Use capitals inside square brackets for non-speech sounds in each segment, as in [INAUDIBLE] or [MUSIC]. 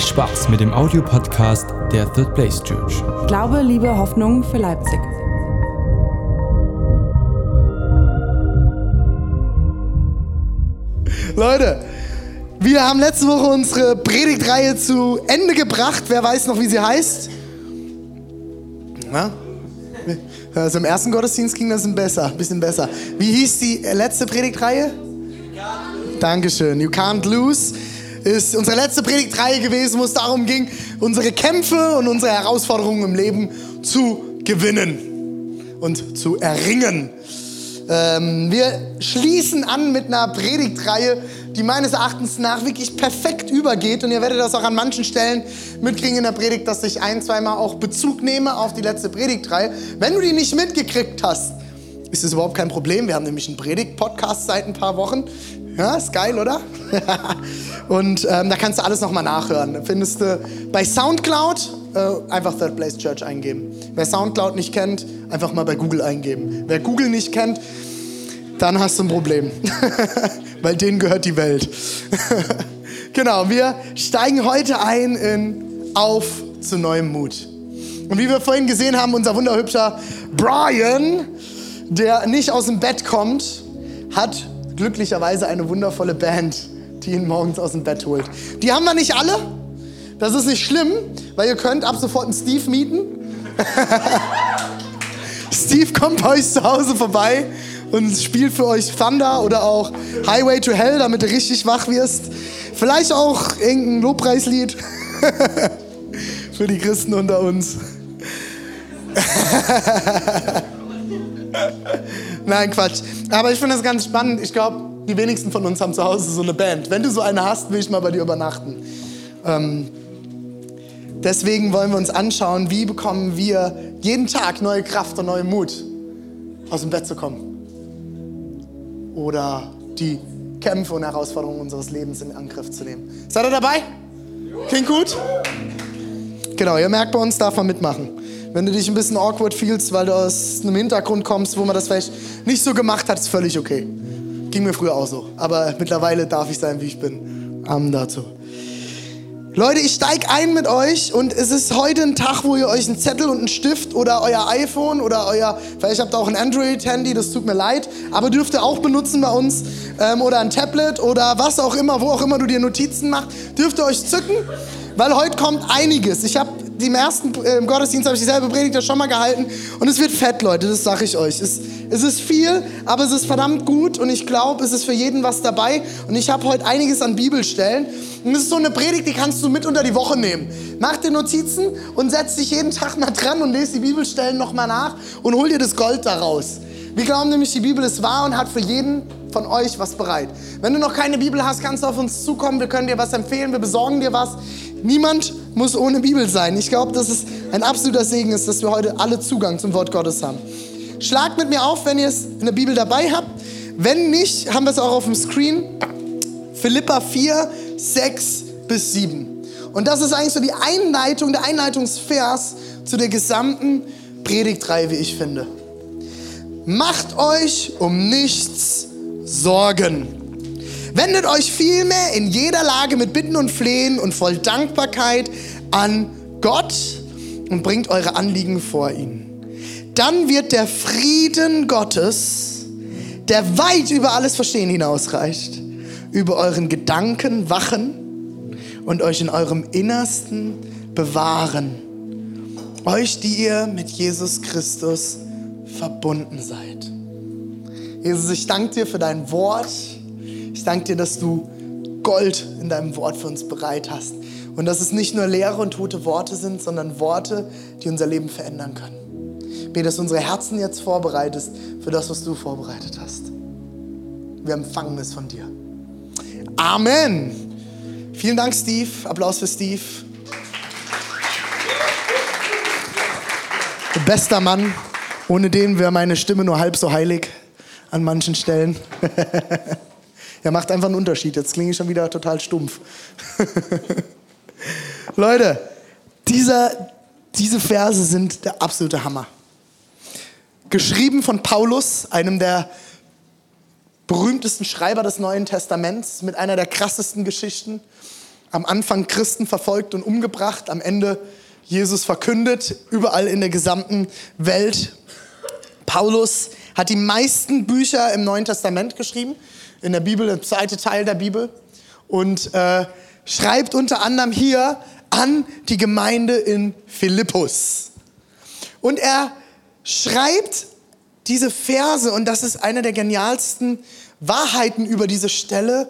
Viel Spaß mit dem Audiopodcast der Third Place Church. Glaube, Liebe, Hoffnung für Leipzig. Leute, wir haben letzte Woche unsere Predigtreihe zu Ende gebracht. Wer weiß noch, wie sie heißt? Na? Also im ersten Gottesdienst ging das ein, besser, ein bisschen besser. Wie hieß die letzte Predigtreihe? Dankeschön. You can't lose ist unsere letzte Predigtreihe gewesen, wo es darum ging, unsere Kämpfe und unsere Herausforderungen im Leben zu gewinnen und zu erringen. Ähm, wir schließen an mit einer Predigtreihe, die meines Erachtens nach wirklich perfekt übergeht. Und ihr werdet das auch an manchen Stellen mitkriegen in der Predigt, dass ich ein, zweimal auch Bezug nehme auf die letzte Predigtreihe. Wenn du die nicht mitgekriegt hast, ist das überhaupt kein Problem. Wir haben nämlich einen Predigt-Podcast seit ein paar Wochen. Ja, ist geil, oder? [LAUGHS] und ähm, da kannst du alles nochmal nachhören. Findest du bei Soundcloud äh, einfach Third Place Church eingeben. Wer Soundcloud nicht kennt, einfach mal bei Google eingeben. Wer Google nicht kennt, dann hast du ein Problem. [LAUGHS] Weil denen gehört die Welt. [LAUGHS] genau, wir steigen heute ein in Auf zu neuem Mut. Und wie wir vorhin gesehen haben, unser wunderhübscher Brian, der nicht aus dem Bett kommt, hat glücklicherweise eine wundervolle Band, die ihn morgens aus dem Bett holt. Die haben wir nicht alle. Das ist nicht schlimm, weil ihr könnt ab sofort einen Steve mieten. [LAUGHS] Steve kommt bei euch zu Hause vorbei und spielt für euch Thunder oder auch Highway to Hell, damit du richtig wach wirst. Vielleicht auch irgendein Lobpreislied [LAUGHS] für die Christen unter uns. [LAUGHS] Nein, Quatsch. Aber ich finde das ganz spannend. Ich glaube, die wenigsten von uns haben zu Hause so eine Band. Wenn du so eine hast, will ich mal bei dir übernachten. Ähm, deswegen wollen wir uns anschauen, wie bekommen wir jeden Tag neue Kraft und neuen Mut, aus dem Bett zu kommen. Oder die Kämpfe und Herausforderungen unseres Lebens in Angriff zu nehmen. Seid ihr dabei? Klingt gut? Genau, ihr merkt, bei uns darf man mitmachen. Wenn du dich ein bisschen awkward fühlst, weil du aus einem Hintergrund kommst, wo man das vielleicht nicht so gemacht hat, ist völlig okay. Ging mir früher auch so. Aber mittlerweile darf ich sein, wie ich bin. Amen dazu. Leute, ich steige ein mit euch und es ist heute ein Tag, wo ihr euch einen Zettel und einen Stift oder euer iPhone oder euer, vielleicht habt ihr auch ein Android-Handy, das tut mir leid, aber dürft ihr auch benutzen bei uns ähm, oder ein Tablet oder was auch immer, wo auch immer du dir Notizen machst, dürft ihr euch zücken, weil heute kommt einiges. Ich habe im ersten äh, im Gottesdienst habe ich dieselbe Predigt ja schon mal gehalten und es wird fett, Leute, das sage ich euch. Es, es ist viel, aber es ist verdammt gut und ich glaube, es ist für jeden was dabei und ich habe heute einiges an Bibelstellen und es ist so eine Predigt, die kannst du mit unter die Woche nehmen. Mach dir Notizen und setz dich jeden Tag mal dran und lese die Bibelstellen nochmal nach und hol dir das Gold daraus. Wir glauben nämlich, die Bibel ist wahr und hat für jeden von euch was bereit. Wenn du noch keine Bibel hast, kannst du auf uns zukommen. Wir können dir was empfehlen. Wir besorgen dir was. Niemand muss ohne Bibel sein. Ich glaube, dass es ein absoluter Segen ist, dass wir heute alle Zugang zum Wort Gottes haben. Schlagt mit mir auf, wenn ihr es in der Bibel dabei habt. Wenn nicht, haben wir es auch auf dem Screen. Philippa 4, 6 bis 7. Und das ist eigentlich so die Einleitung, der Einleitungsvers zu der gesamten Predigtreihe, wie ich finde. Macht euch um nichts Sorgen. Wendet euch vielmehr in jeder Lage mit Bitten und Flehen und voll Dankbarkeit an Gott und bringt eure Anliegen vor ihn. Dann wird der Frieden Gottes, der weit über alles Verstehen hinausreicht, über euren Gedanken wachen und euch in eurem Innersten bewahren. Euch, die ihr mit Jesus Christus verbunden seid. Jesus, ich danke dir für dein Wort. Ich danke dir, dass du Gold in deinem Wort für uns bereit hast. Und dass es nicht nur leere und tote Worte sind, sondern Worte, die unser Leben verändern können. Ich bete, dass du unsere Herzen jetzt vorbereitest für das, was du vorbereitet hast. Wir empfangen es von dir. Amen. Vielen Dank, Steve. Applaus für Steve. Bester Mann. Ohne den wäre meine Stimme nur halb so heilig an manchen Stellen. [LAUGHS] er macht einfach einen Unterschied. Jetzt klinge ich schon wieder total stumpf. [LAUGHS] Leute, dieser, diese Verse sind der absolute Hammer. Geschrieben von Paulus, einem der berühmtesten Schreiber des Neuen Testaments, mit einer der krassesten Geschichten. am Anfang Christen verfolgt und umgebracht, am Ende Jesus verkündet, überall in der gesamten Welt. Paulus hat die meisten Bücher im Neuen Testament geschrieben, in der Bibel, im zweiten Teil der Bibel. Und äh, schreibt unter anderem hier an die Gemeinde in Philippus. Und er schreibt diese Verse, und das ist eine der genialsten Wahrheiten über diese Stelle,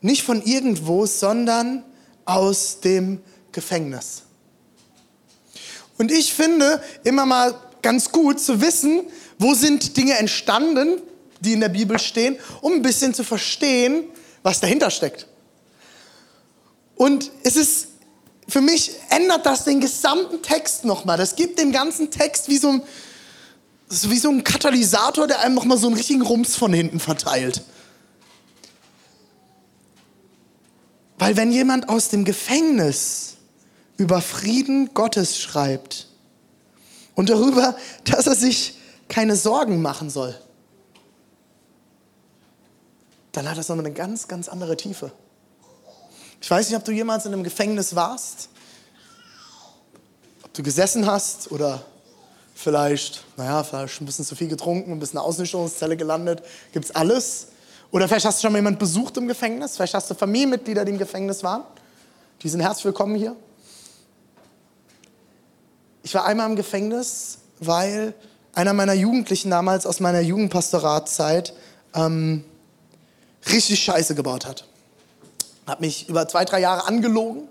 nicht von irgendwo, sondern aus dem Gefängnis. Und ich finde immer mal ganz gut zu wissen, wo sind Dinge entstanden, die in der Bibel stehen, um ein bisschen zu verstehen, was dahinter steckt. Und es ist, für mich ändert das den gesamten Text nochmal. Das gibt dem ganzen Text wie so ein, wie so ein Katalysator, der einem nochmal so einen richtigen Rums von hinten verteilt. Weil wenn jemand aus dem Gefängnis über Frieden Gottes schreibt und darüber, dass er sich keine Sorgen machen soll, dann hat das nochmal eine ganz, ganz andere Tiefe. Ich weiß nicht, ob du jemals in einem Gefängnis warst, ob du gesessen hast oder vielleicht, naja, vielleicht ein bisschen zu viel getrunken, ein bisschen in der Ausnüchterungszelle gelandet, gibt es alles. Oder vielleicht hast du schon mal jemanden besucht im Gefängnis, vielleicht hast du Familienmitglieder, die im Gefängnis waren. Die sind herzlich willkommen hier. Ich war einmal im Gefängnis, weil einer meiner Jugendlichen damals aus meiner Jugendpastoratzeit ähm, richtig Scheiße gebaut hat hat mich über zwei, drei Jahre angelogen.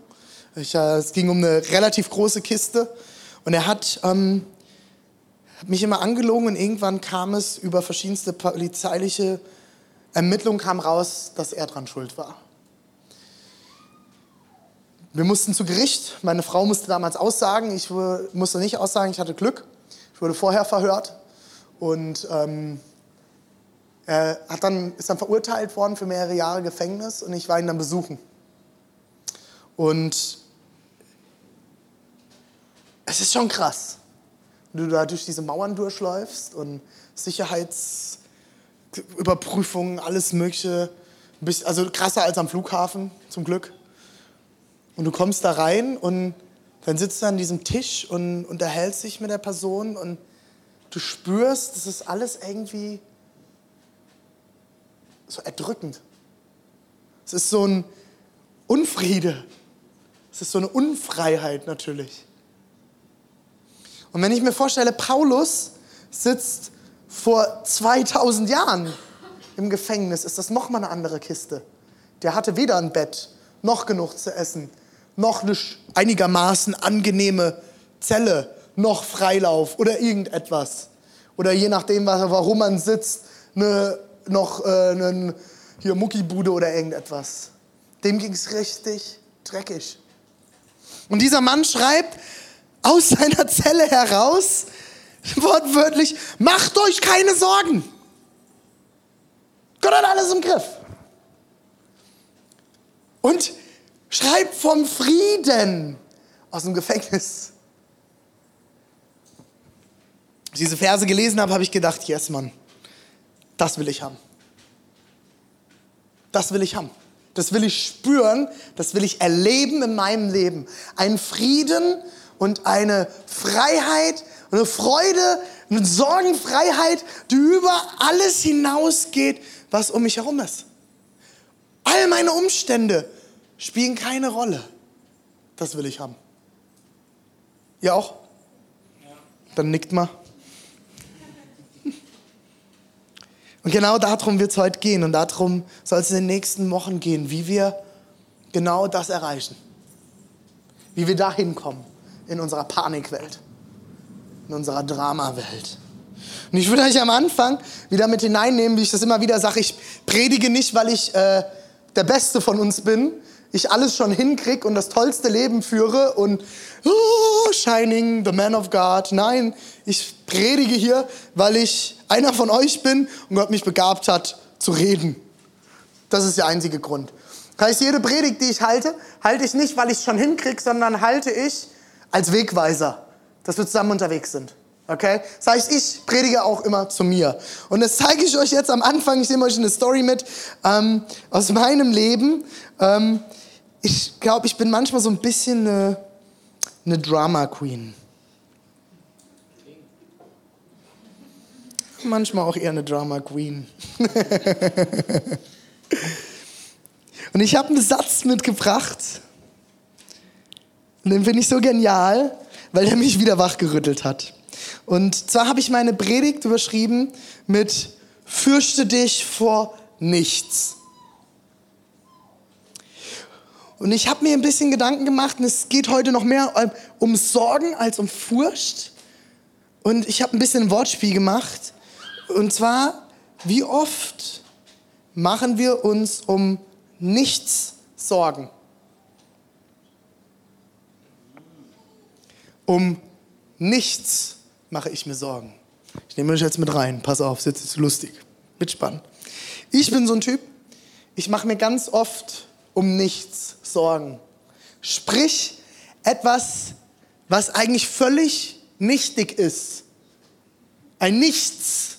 Ich, äh, es ging um eine relativ große Kiste. Und er hat, ähm, mich immer angelogen und irgendwann kam es über verschiedenste polizeiliche Ermittlungen kam raus, dass er dran schuld war. Wir mussten zu Gericht. Meine Frau musste damals aussagen. Ich musste nicht aussagen. Ich hatte Glück. Ich wurde vorher verhört. Und ähm, er hat dann, ist dann verurteilt worden für mehrere Jahre Gefängnis und ich war ihn dann besuchen. Und es ist schon krass, wenn du da durch diese Mauern durchläufst und Sicherheitsüberprüfungen, alles Mögliche. Also krasser als am Flughafen, zum Glück. Und du kommst da rein und dann sitzt du an diesem Tisch und unterhältst dich mit der Person und du spürst, das ist alles irgendwie so erdrückend. Es ist so ein Unfriede. Es ist so eine Unfreiheit natürlich. Und wenn ich mir vorstelle, Paulus sitzt vor 2000 Jahren im Gefängnis, ist das nochmal eine andere Kiste. Der hatte weder ein Bett, noch genug zu essen, noch eine einigermaßen angenehme Zelle, noch Freilauf oder irgendetwas. Oder je nachdem, warum man sitzt, eine noch äh, einen hier Muckibude oder irgendetwas. Dem ging es richtig dreckig. Und dieser Mann schreibt aus [LAUGHS] seiner Zelle heraus, wortwörtlich, macht euch keine Sorgen. Gott hat alles im Griff. Und schreibt vom Frieden aus dem Gefängnis. Als ich diese Verse gelesen habe, habe ich gedacht, yes, Mann. Das will ich haben. Das will ich haben. Das will ich spüren, das will ich erleben in meinem Leben. Ein Frieden und eine Freiheit, eine Freude, eine Sorgenfreiheit, die über alles hinausgeht, was um mich herum ist. All meine Umstände spielen keine Rolle. Das will ich haben. Ihr auch? Dann nickt mal. Und genau darum wird es heute gehen und darum soll es in den nächsten Wochen gehen, wie wir genau das erreichen. Wie wir dahin kommen in unserer Panikwelt, in unserer Dramawelt. Und ich würde euch am Anfang wieder mit hineinnehmen, wie ich das immer wieder sage, ich predige nicht, weil ich äh, der Beste von uns bin, ich alles schon hinkriege und das tollste Leben führe und oh, Shining, the Man of God. Nein, ich predige hier, weil ich einer von euch bin und Gott mich begabt hat zu reden. Das ist der einzige Grund. Das heißt, jede Predigt, die ich halte, halte ich nicht, weil ich es schon hinkriege, sondern halte ich als Wegweiser, dass wir zusammen unterwegs sind. Okay? Das heißt, ich predige auch immer zu mir. Und das zeige ich euch jetzt am Anfang. Ich nehme euch eine Story mit ähm, aus meinem Leben. Ähm, ich glaube, ich bin manchmal so ein bisschen eine, eine Drama Queen. Manchmal auch eher eine Drama Queen. Und ich habe einen Satz mitgebracht. Und den finde ich so genial, weil er mich wieder wachgerüttelt hat. Und zwar habe ich meine Predigt überschrieben mit Fürchte dich vor nichts. Und ich habe mir ein bisschen Gedanken gemacht und es geht heute noch mehr um Sorgen als um Furcht. Und ich habe ein bisschen ein Wortspiel gemacht. Und zwar, wie oft machen wir uns um nichts Sorgen? Um nichts mache ich mir Sorgen. Ich nehme euch jetzt mit rein. Pass auf, es ist lustig. Mitspannen. Ich bin so ein Typ, ich mache mir ganz oft um nichts Sorgen. Sprich, etwas, was eigentlich völlig nichtig ist. Ein Nichts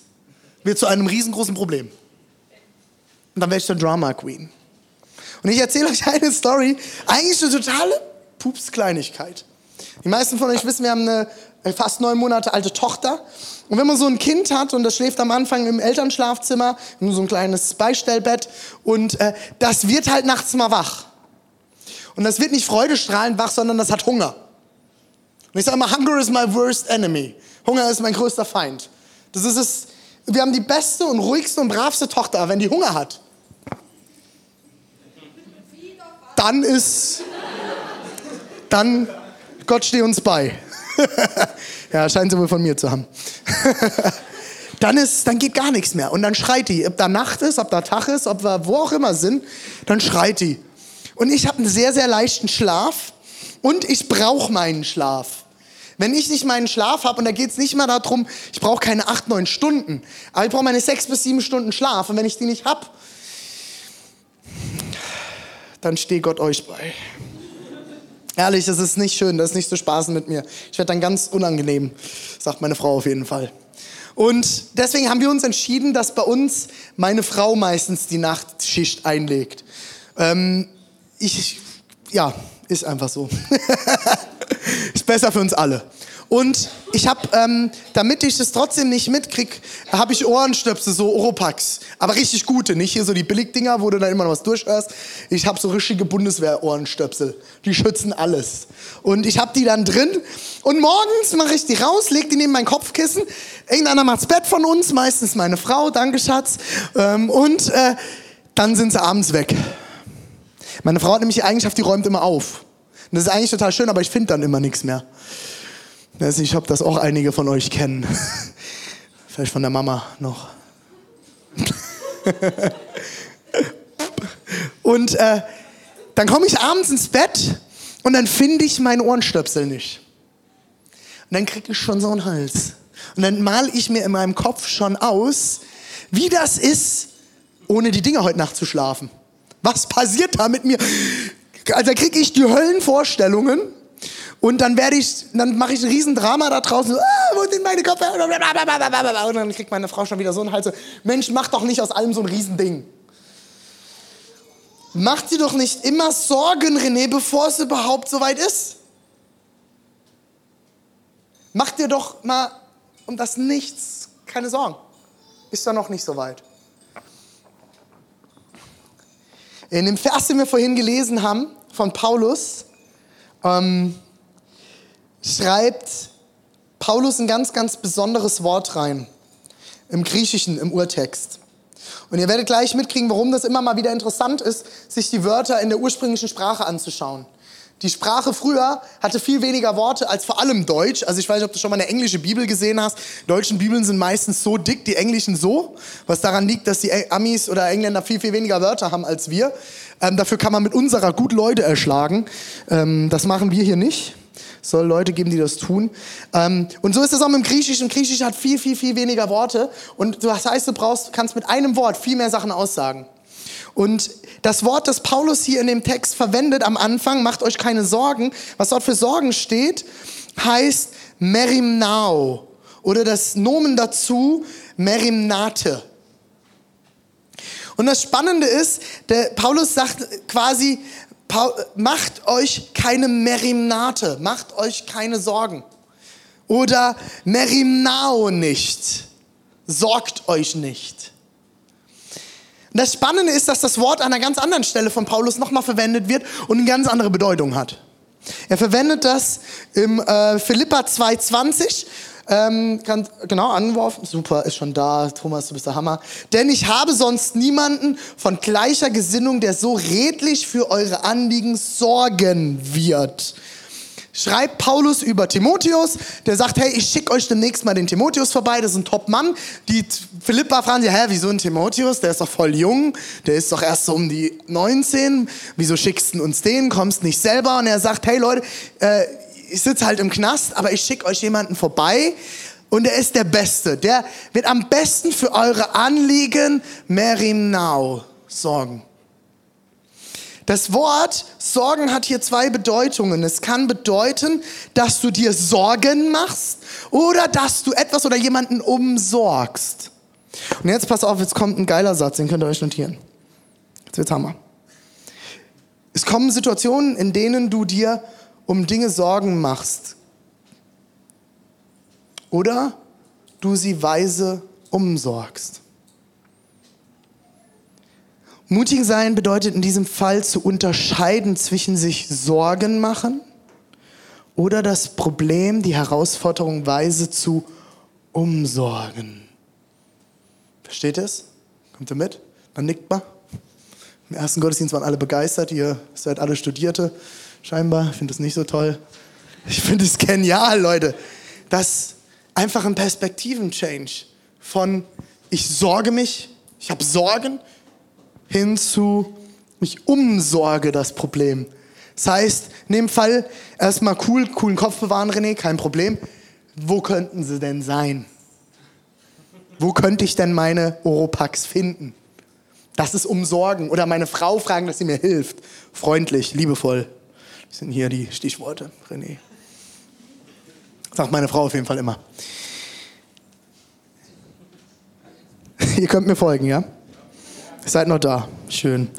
wird zu einem riesengroßen Problem. Und dann wäre ich der Drama Queen. Und ich erzähle euch eine Story, eigentlich eine totale Pups-Kleinigkeit. Die meisten von euch wissen, wir haben eine fast neun Monate alte Tochter. Und wenn man so ein Kind hat und das schläft am Anfang im Elternschlafzimmer, nur so ein kleines Beistellbett und äh, das wird halt nachts mal wach. Und das wird nicht freudestrahlend wach, sondern das hat Hunger. Und ich sage immer, Hunger is my worst enemy. Hunger ist mein größter Feind. Das ist es. Wir haben die beste und ruhigste und bravste Tochter, wenn die Hunger hat, dann ist, dann Gott stehe uns bei. [LAUGHS] ja, scheint sie wohl von mir zu haben. [LAUGHS] dann, ist, dann geht gar nichts mehr. Und dann schreit die. Ob da Nacht ist, ob da Tag ist, ob wir wo auch immer sind, dann schreit die. Und ich habe einen sehr, sehr leichten Schlaf und ich brauche meinen Schlaf. Wenn ich nicht meinen Schlaf habe, und da geht es nicht mal darum, ich brauche keine acht, neun Stunden, aber ich brauche meine sechs bis sieben Stunden Schlaf. Und wenn ich die nicht habe, dann steht Gott euch bei. Ehrlich, das ist nicht schön, das ist nicht zu spaßen mit mir. Ich werde dann ganz unangenehm, sagt meine Frau auf jeden Fall. Und deswegen haben wir uns entschieden, dass bei uns meine Frau meistens die Nachtschicht einlegt. Ähm, ich, ja, ist einfach so. [LAUGHS] [LAUGHS] ist besser für uns alle. Und ich habe, ähm, damit ich das trotzdem nicht mitkriege, habe ich Ohrenstöpsel, so Oropax. Aber richtig gute, nicht hier so die Billigdinger, wo du dann immer noch was durchhörst. Ich habe so richtige Bundeswehr-Ohrenstöpsel. Die schützen alles. Und ich habe die dann drin. Und morgens mache ich die raus, lege die neben mein Kopfkissen. Irgendeiner macht's Bett von uns, meistens meine Frau, danke Schatz. Ähm, und äh, dann sind sie abends weg. Meine Frau hat nämlich die Eigenschaft, die räumt immer auf. Und das ist eigentlich total schön, aber ich finde dann immer nichts mehr. Ich habe das auch einige von euch kennen. [LAUGHS] Vielleicht von der Mama noch. [LAUGHS] und äh, dann komme ich abends ins Bett und dann finde ich meinen Ohrenstöpsel nicht. Und dann kriege ich schon so einen Hals. Und dann male ich mir in meinem Kopf schon aus, wie das ist, ohne die Dinger heute Nacht zu schlafen. Was passiert da mit mir? Also kriege ich die Höllenvorstellungen und dann werde ich, dann mache ich ein Riesendrama da draußen. Ah, wo sind meine Kopfhörer? Und dann kriegt meine Frau schon wieder so einen Hals. Mensch, mach doch nicht aus allem so ein Riesending. Mach dir doch nicht immer Sorgen, René, bevor es überhaupt so weit ist. Mach dir doch mal um das Nichts keine Sorgen. Ist da noch nicht so weit. In dem Vers, den wir vorhin gelesen haben, von Paulus, ähm, schreibt Paulus ein ganz, ganz besonderes Wort rein. Im Griechischen, im Urtext. Und ihr werdet gleich mitkriegen, warum das immer mal wieder interessant ist, sich die Wörter in der ursprünglichen Sprache anzuschauen. Die Sprache früher hatte viel weniger Worte als vor allem Deutsch. Also ich weiß nicht, ob du schon mal eine englische Bibel gesehen hast. Deutschen Bibeln sind meistens so dick, die englischen so. Was daran liegt, dass die Amis oder Engländer viel, viel weniger Wörter haben als wir. Ähm, dafür kann man mit unserer gut Leute erschlagen. Ähm, das machen wir hier nicht. Soll Leute geben, die das tun. Ähm, und so ist es auch mit dem Griechischen. Griechisch hat viel, viel, viel weniger Worte. Und das heißt, du brauchst, kannst mit einem Wort viel mehr Sachen aussagen. Und das Wort, das Paulus hier in dem Text verwendet am Anfang, macht euch keine Sorgen, was dort für Sorgen steht, heißt Merimnao oder das Nomen dazu Merimnate. Und das Spannende ist, der Paulus sagt quasi, macht euch keine Merimnate, macht euch keine Sorgen. Oder Merimnao nicht, sorgt euch nicht. Und das Spannende ist, dass das Wort an einer ganz anderen Stelle von Paulus nochmal verwendet wird und eine ganz andere Bedeutung hat. Er verwendet das im äh, Philippa 2,20. Ähm, kann, genau, angeworfen. Super, ist schon da. Thomas, du bist der Hammer. Denn ich habe sonst niemanden von gleicher Gesinnung, der so redlich für eure Anliegen sorgen wird schreibt Paulus über Timotheus, der sagt, hey, ich schicke euch demnächst mal den Timotheus vorbei, das ist ein Top-Mann. Die Philippa fragen sich, hä, wieso ein Timotheus? Der ist doch voll jung, der ist doch erst so um die 19, wieso schickst du uns den, kommst nicht selber? Und er sagt, hey Leute, äh, ich sitze halt im Knast, aber ich schicke euch jemanden vorbei und er ist der Beste. Der wird am besten für eure Anliegen Merim Now sorgen. Das Wort Sorgen hat hier zwei Bedeutungen. Es kann bedeuten, dass du dir Sorgen machst oder dass du etwas oder jemanden umsorgst. Und jetzt pass auf, jetzt kommt ein geiler Satz, den könnt ihr euch notieren. Jetzt wird's Hammer. Es kommen Situationen, in denen du dir um Dinge Sorgen machst. Oder du sie weise umsorgst. Mutig sein bedeutet in diesem Fall zu unterscheiden zwischen sich Sorgen machen oder das Problem, die Herausforderung weise zu umsorgen. Versteht es? Kommt ihr mit? Man nickt mal. Im ersten Gottesdienst waren alle begeistert. Ihr seid alle Studierte, scheinbar. Ich finde das nicht so toll. Ich finde es genial, Leute. Das einfach ein Perspektiven-Change von ich sorge mich, ich habe Sorgen, hin zu, ich umsorge das Problem. Das heißt, in dem Fall erstmal cool, coolen Kopf bewahren, René, kein Problem. Wo könnten sie denn sein? Wo könnte ich denn meine Oropax finden? Das ist umsorgen. Oder meine Frau fragen, dass sie mir hilft. Freundlich, liebevoll. Das sind hier die Stichworte, René. Sagt meine Frau auf jeden Fall immer. [LAUGHS] Ihr könnt mir folgen, ja? Seid noch da. Schön.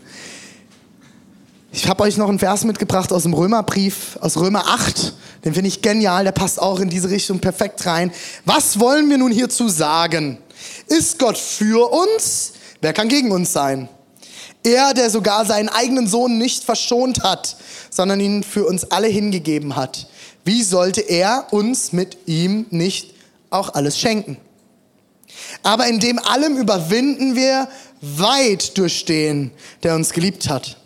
Ich habe euch noch einen Vers mitgebracht aus dem Römerbrief, aus Römer 8. Den finde ich genial, der passt auch in diese Richtung perfekt rein. Was wollen wir nun hierzu sagen? Ist Gott für uns? Wer kann gegen uns sein? Er, der sogar seinen eigenen Sohn nicht verschont hat, sondern ihn für uns alle hingegeben hat. Wie sollte er uns mit ihm nicht auch alles schenken? Aber in dem allem überwinden wir weit durch den, der uns geliebt hat.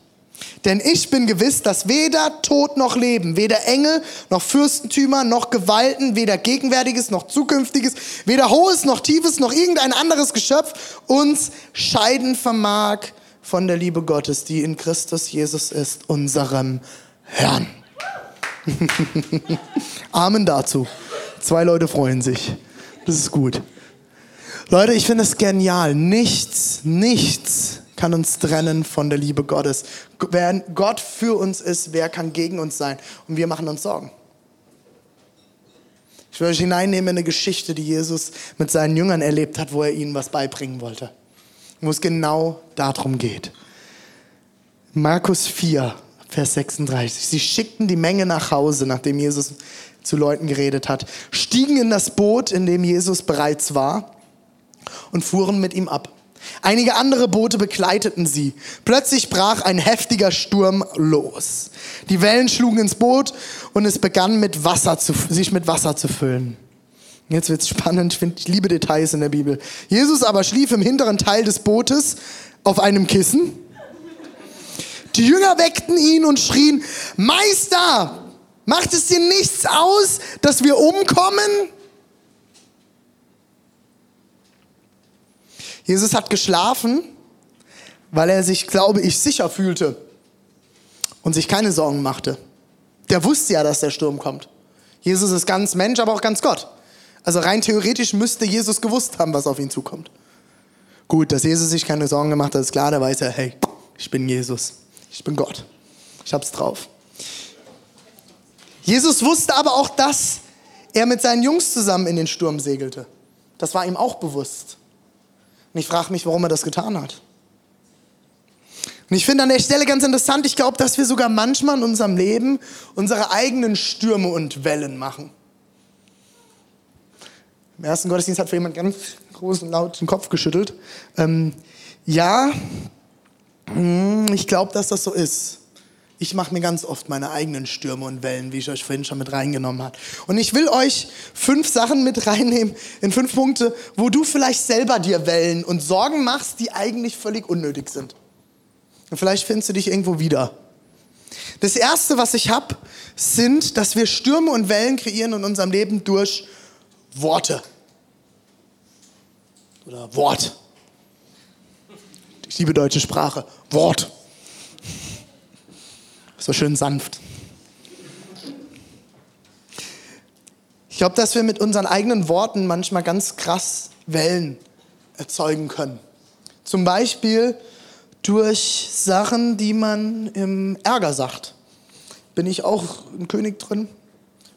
Denn ich bin gewiss, dass weder Tod noch Leben, weder Engel noch Fürstentümer noch Gewalten, weder Gegenwärtiges noch Zukünftiges, weder Hohes noch Tiefes noch irgendein anderes Geschöpf uns scheiden vermag von der Liebe Gottes, die in Christus Jesus ist, unserem Herrn. [LAUGHS] Amen dazu. Zwei Leute freuen sich. Das ist gut. Leute, ich finde es genial. Nichts, nichts kann uns trennen von der Liebe Gottes. Wer Gott für uns ist, wer kann gegen uns sein? Und wir machen uns Sorgen. Ich will euch hineinnehmen in eine Geschichte, die Jesus mit seinen Jüngern erlebt hat, wo er ihnen was beibringen wollte. Wo es genau darum geht. Markus 4, Vers 36. Sie schickten die Menge nach Hause, nachdem Jesus zu Leuten geredet hat, stiegen in das Boot, in dem Jesus bereits war und fuhren mit ihm ab. Einige andere Boote begleiteten sie. Plötzlich brach ein heftiger Sturm los. Die Wellen schlugen ins Boot und es begann mit Wasser zu, sich mit Wasser zu füllen. Jetzt wird's spannend, ich, find, ich liebe Details in der Bibel. Jesus aber schlief im hinteren Teil des Bootes auf einem Kissen. Die Jünger weckten ihn und schrien, Meister, macht es dir nichts aus, dass wir umkommen? Jesus hat geschlafen, weil er sich, glaube ich, sicher fühlte und sich keine Sorgen machte. Der wusste ja, dass der Sturm kommt. Jesus ist ganz Mensch, aber auch ganz Gott. Also rein theoretisch müsste Jesus gewusst haben, was auf ihn zukommt. Gut, dass Jesus sich keine Sorgen gemacht hat, ist klar, da weiß er, hey, ich bin Jesus, ich bin Gott, ich hab's drauf. Jesus wusste aber auch, dass er mit seinen Jungs zusammen in den Sturm segelte. Das war ihm auch bewusst. Und ich frage mich, warum er das getan hat. Und ich finde an der Stelle ganz interessant, ich glaube, dass wir sogar manchmal in unserem Leben unsere eigenen Stürme und Wellen machen. Im ersten Gottesdienst hat für jemand ganz großen, laut den Kopf geschüttelt. Ähm, ja, hm, ich glaube, dass das so ist. Ich mache mir ganz oft meine eigenen Stürme und Wellen, wie ich euch vorhin schon mit reingenommen habe. Und ich will euch fünf Sachen mit reinnehmen, in fünf Punkte, wo du vielleicht selber dir Wellen und Sorgen machst, die eigentlich völlig unnötig sind. Und vielleicht findest du dich irgendwo wieder. Das Erste, was ich habe, sind, dass wir Stürme und Wellen kreieren in unserem Leben durch Worte. Oder Wort. Ich liebe deutsche Sprache. Wort. So schön sanft. Ich glaube, dass wir mit unseren eigenen Worten manchmal ganz krass Wellen erzeugen können. Zum Beispiel durch Sachen, die man im Ärger sagt. Bin ich auch ein König drin?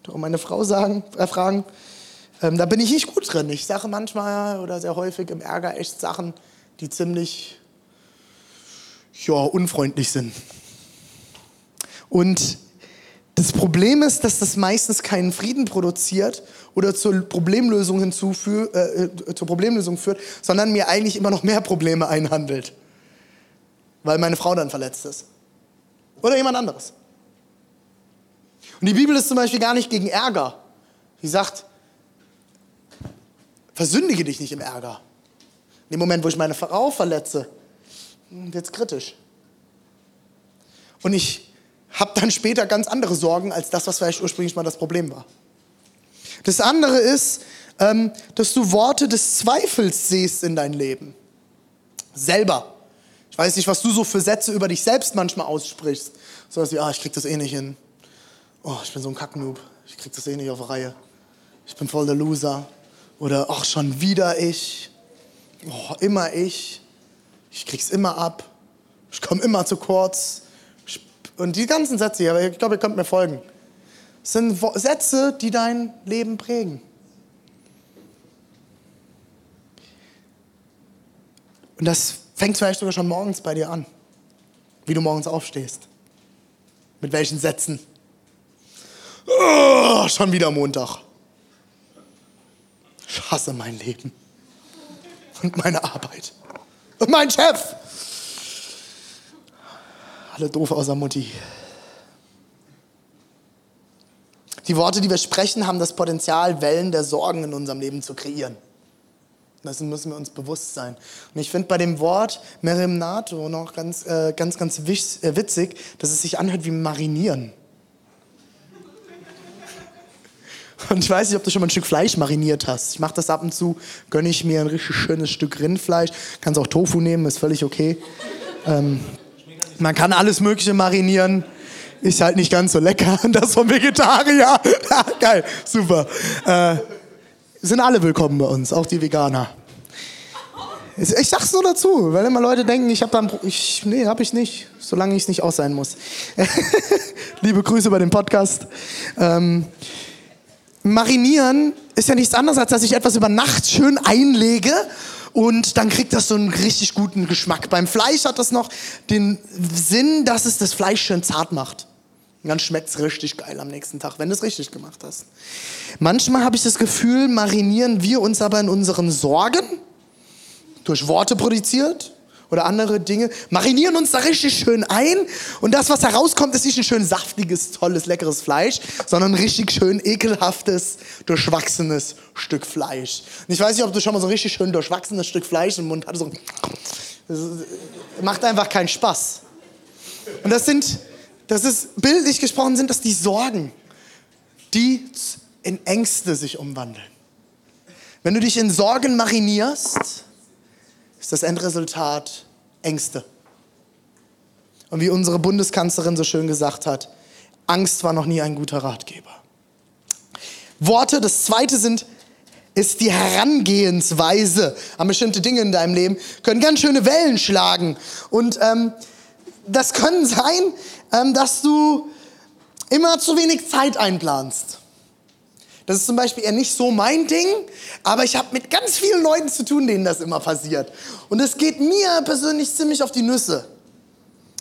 Doch meine Frau sagen, äh, fragen. Ähm, da bin ich nicht gut drin. Ich sage manchmal oder sehr häufig im Ärger echt Sachen, die ziemlich ja, unfreundlich sind. Und das Problem ist, dass das meistens keinen Frieden produziert oder zur Problemlösung, hinzufü äh, äh, zur Problemlösung führt, sondern mir eigentlich immer noch mehr Probleme einhandelt. Weil meine Frau dann verletzt ist. Oder jemand anderes. Und die Bibel ist zum Beispiel gar nicht gegen Ärger. Sie sagt, versündige dich nicht im Ärger. In dem Moment, wo ich meine Frau verletze, wird es kritisch. Und ich habe dann später ganz andere Sorgen als das, was vielleicht ursprünglich mal das Problem war. Das andere ist, ähm, dass du Worte des Zweifels siehst in dein Leben. Selber. Ich weiß nicht, was du so für Sätze über dich selbst manchmal aussprichst. So was wie, ah, ich krieg das eh nicht hin. Oh, ich bin so ein Kacknoob. Ich krieg das eh nicht auf die Reihe. Ich bin voll der Loser. Oder, ach, schon wieder ich. Oh, immer ich. Ich krieg's immer ab. Ich komme immer zu kurz. Und die ganzen Sätze hier, ich glaube, ihr könnt mir folgen, sind Sätze, die dein Leben prägen. Und das fängt vielleicht sogar schon morgens bei dir an, wie du morgens aufstehst. Mit welchen Sätzen? Oh, schon wieder Montag. Ich hasse mein Leben und meine Arbeit und mein Chef. Alle doof außer Mutti. Die Worte, die wir sprechen, haben das Potenzial, Wellen der Sorgen in unserem Leben zu kreieren. Dessen müssen wir uns bewusst sein. Und ich finde bei dem Wort Merimnato noch ganz, äh, ganz, ganz äh, witzig, dass es sich anhört wie marinieren. Und ich weiß nicht, ob du schon mal ein Stück Fleisch mariniert hast. Ich mache das ab und zu, gönne ich mir ein richtig schönes Stück Rindfleisch. Kannst auch Tofu nehmen, ist völlig okay. Ähm, man kann alles Mögliche marinieren. Ist halt nicht ganz so lecker. [LAUGHS] Das vom Vegetarier. [LAUGHS] Geil, super. Äh, sind alle willkommen bei uns, auch die Veganer. Ich sag's nur dazu, weil immer Leute denken, ich habe dann. Ich, nee, hab ich nicht, solange ich nicht aus sein muss. [LAUGHS] Liebe Grüße bei dem Podcast. Ähm, marinieren ist ja nichts anderes, als dass ich etwas über Nacht schön einlege und dann kriegt das so einen richtig guten Geschmack. Beim Fleisch hat das noch den Sinn, dass es das Fleisch schön zart macht. Und dann schmeckt es richtig geil am nächsten Tag, wenn du es richtig gemacht hast. Manchmal habe ich das Gefühl, marinieren wir uns aber in unseren Sorgen, durch Worte produziert, oder andere Dinge, marinieren uns da richtig schön ein und das, was herauskommt, ist nicht ein schön saftiges, tolles, leckeres Fleisch, sondern ein richtig schön ekelhaftes, durchwachsenes Stück Fleisch. Und ich weiß nicht, ob du schon mal so ein richtig schön durchwachsenes Stück Fleisch im Mund hattest. Das macht einfach keinen Spaß. Und das sind, das ist, bildlich gesprochen, sind das die Sorgen, die in Ängste sich umwandeln. Wenn du dich in Sorgen marinierst, ist das Endresultat Ängste. Und wie unsere Bundeskanzlerin so schön gesagt hat, Angst war noch nie ein guter Ratgeber. Worte, das zweite sind, ist die Herangehensweise an bestimmte Dinge in deinem Leben, können ganz schöne Wellen schlagen. Und ähm, das können sein, ähm, dass du immer zu wenig Zeit einplanst. Das ist zum Beispiel eher nicht so mein Ding, aber ich habe mit ganz vielen Leuten zu tun, denen das immer passiert. Und es geht mir persönlich ziemlich auf die Nüsse.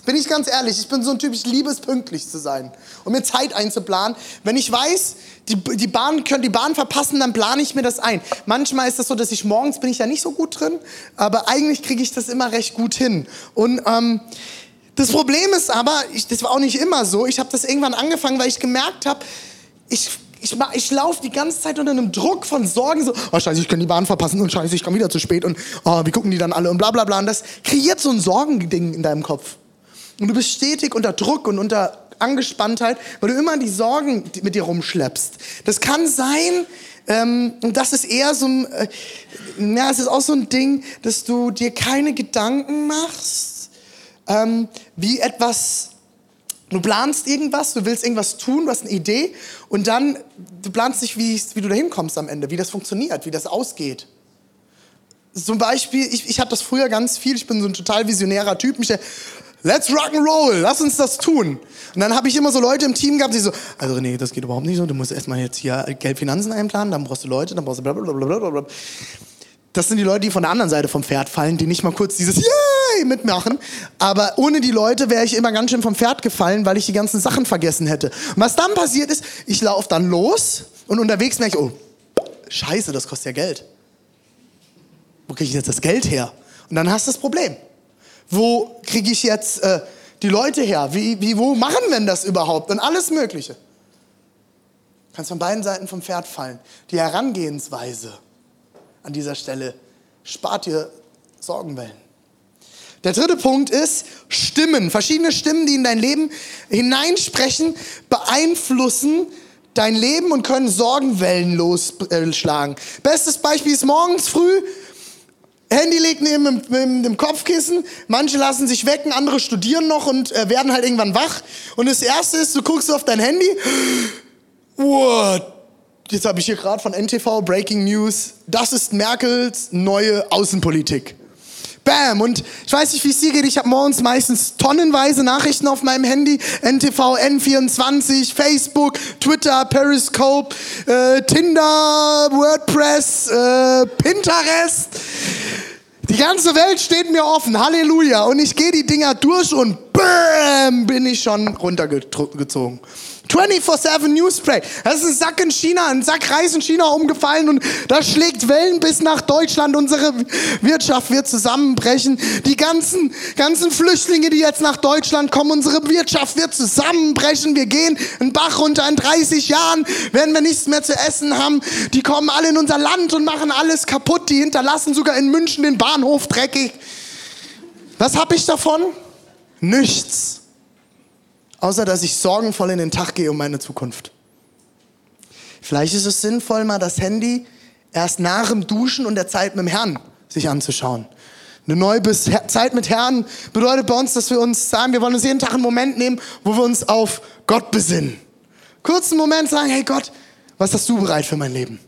Bin ich ganz ehrlich, ich bin so ein Typ, ich liebe es, pünktlich zu sein und mir Zeit einzuplanen. Wenn ich weiß, die, die Bahn können die Bahn verpassen, dann plane ich mir das ein. Manchmal ist das so, dass ich morgens bin ich da nicht so gut drin, aber eigentlich kriege ich das immer recht gut hin. Und ähm, das Problem ist aber, ich, das war auch nicht immer so. Ich habe das irgendwann angefangen, weil ich gemerkt habe, ich ich, ich laufe die ganze Zeit unter einem Druck von Sorgen, so, oh scheiße, ich kann die Bahn verpassen und scheiße, ich komme wieder zu spät und oh, wie gucken die dann alle und bla bla bla. Und das kreiert so ein Sorgending in deinem Kopf. Und du bist stetig unter Druck und unter Angespanntheit, weil du immer die Sorgen mit dir rumschleppst. Das kann sein, ähm, und das ist eher so ein, äh, ja, es ist auch so ein Ding, dass du dir keine Gedanken machst, ähm, wie etwas Du planst irgendwas, du willst irgendwas tun, du hast eine Idee und dann, du planst nicht, wie, wie du da hinkommst am Ende, wie das funktioniert, wie das ausgeht. Zum Beispiel, ich, ich habe das früher ganz viel, ich bin so ein total visionärer Typ, mich let's rock and roll, lass uns das tun. Und dann habe ich immer so Leute im Team gehabt, die so, also nee, das geht überhaupt nicht so, du musst erstmal jetzt hier Geldfinanzen einplanen, dann brauchst du Leute, dann brauchst du blablabla. Bla das sind die Leute, die von der anderen Seite vom Pferd fallen, die nicht mal kurz dieses Yay mitmachen. Aber ohne die Leute wäre ich immer ganz schön vom Pferd gefallen, weil ich die ganzen Sachen vergessen hätte. Und was dann passiert ist, ich laufe dann los und unterwegs merke ich, oh, scheiße, das kostet ja Geld. Wo kriege ich jetzt das Geld her? Und dann hast du das Problem. Wo kriege ich jetzt äh, die Leute her? Wie, wie, wo machen wir denn das überhaupt? Und alles Mögliche. Du kannst von beiden Seiten vom Pferd fallen. Die Herangehensweise an dieser Stelle. Spart dir Sorgenwellen. Der dritte Punkt ist Stimmen. Verschiedene Stimmen, die in dein Leben hineinsprechen, beeinflussen dein Leben und können Sorgenwellen losschlagen. Bestes Beispiel ist morgens früh. Handy liegt neben dem, dem Kopfkissen. Manche lassen sich wecken, andere studieren noch und äh, werden halt irgendwann wach. Und das erste ist, du guckst auf dein Handy. What? Jetzt habe ich hier gerade von NTV Breaking News. Das ist Merkels neue Außenpolitik. Bam! Und ich weiß nicht, wie es dir geht. Ich habe morgens meistens tonnenweise Nachrichten auf meinem Handy. NTV, N24, Facebook, Twitter, Periscope, äh, Tinder, WordPress, äh, Pinterest. Die ganze Welt steht mir offen. Halleluja. Und ich gehe die Dinger durch und bam, bin ich schon runtergezogen. 24-7 Newspray. Das ist ein Sack in China, ein Sack Reis in China umgefallen und das schlägt Wellen bis nach Deutschland. Unsere Wirtschaft wird zusammenbrechen. Die ganzen, ganzen Flüchtlinge, die jetzt nach Deutschland kommen, unsere Wirtschaft wird zusammenbrechen. Wir gehen einen Bach runter. In 30 Jahren werden wir nichts mehr zu essen haben. Die kommen alle in unser Land und machen alles kaputt. Die hinterlassen sogar in München den Bahnhof dreckig. Was habe ich davon? Nichts außer dass ich sorgenvoll in den Tag gehe um meine Zukunft. Vielleicht ist es sinnvoll, mal das Handy erst nach dem Duschen und der Zeit mit dem Herrn sich anzuschauen. Eine neue Zeit mit Herrn bedeutet bei uns, dass wir uns sagen, wir wollen uns jeden Tag einen Moment nehmen, wo wir uns auf Gott besinnen. Kurzen Moment sagen, hey Gott, was hast du bereit für mein Leben?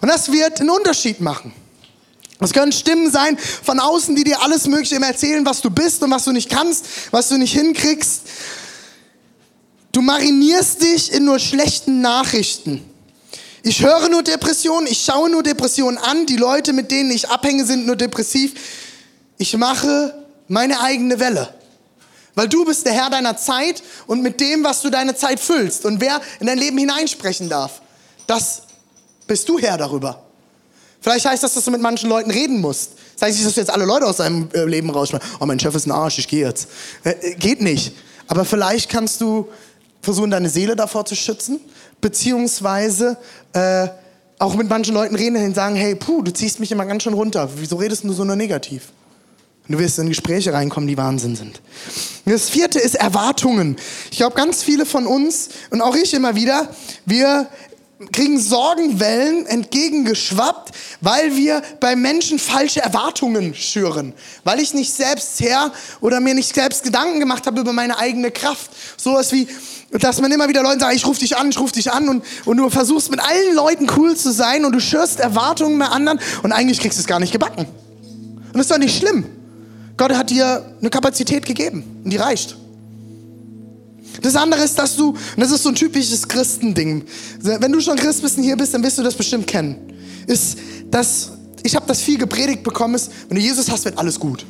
Und das wird einen Unterschied machen. Es können Stimmen sein von außen, die dir alles Mögliche erzählen, was du bist und was du nicht kannst, was du nicht hinkriegst. Du marinierst dich in nur schlechten Nachrichten. Ich höre nur Depressionen, ich schaue nur Depressionen an, die Leute, mit denen ich abhänge, sind nur depressiv. Ich mache meine eigene Welle. Weil du bist der Herr deiner Zeit und mit dem, was du deine Zeit füllst und wer in dein Leben hineinsprechen darf, das bist du Herr darüber. Vielleicht heißt das, dass du mit manchen Leuten reden musst. Das heißt nicht, dass du jetzt alle Leute aus deinem äh, Leben rausschmeißt. Oh, mein Chef ist ein Arsch, ich gehe jetzt. Äh, äh, geht nicht. Aber vielleicht kannst du versuchen, deine Seele davor zu schützen, beziehungsweise äh, auch mit manchen Leuten reden und sagen, hey, puh, du ziehst mich immer ganz schön runter. Wieso redest du so nur negativ? Und du wirst in Gespräche reinkommen, die Wahnsinn sind. Das vierte ist Erwartungen. Ich glaube, ganz viele von uns und auch ich immer wieder, wir kriegen Sorgenwellen entgegengeschwappt, weil wir bei Menschen falsche Erwartungen schüren. Weil ich nicht selbst her oder mir nicht selbst Gedanken gemacht habe über meine eigene Kraft. Sowas wie, dass man immer wieder Leuten sagt, ich rufe dich an, ich rufe dich an und, und du versuchst mit allen Leuten cool zu sein und du schürst Erwartungen bei anderen und eigentlich kriegst du es gar nicht gebacken. Und das ist doch nicht schlimm. Gott hat dir eine Kapazität gegeben und die reicht. Das andere ist, dass du, und das ist so ein typisches Christending, wenn du schon Christ bist und hier bist, dann wirst du das bestimmt kennen, ist, dass, ich habe das viel gepredigt bekommen, ist, wenn du Jesus hast, wird alles gut.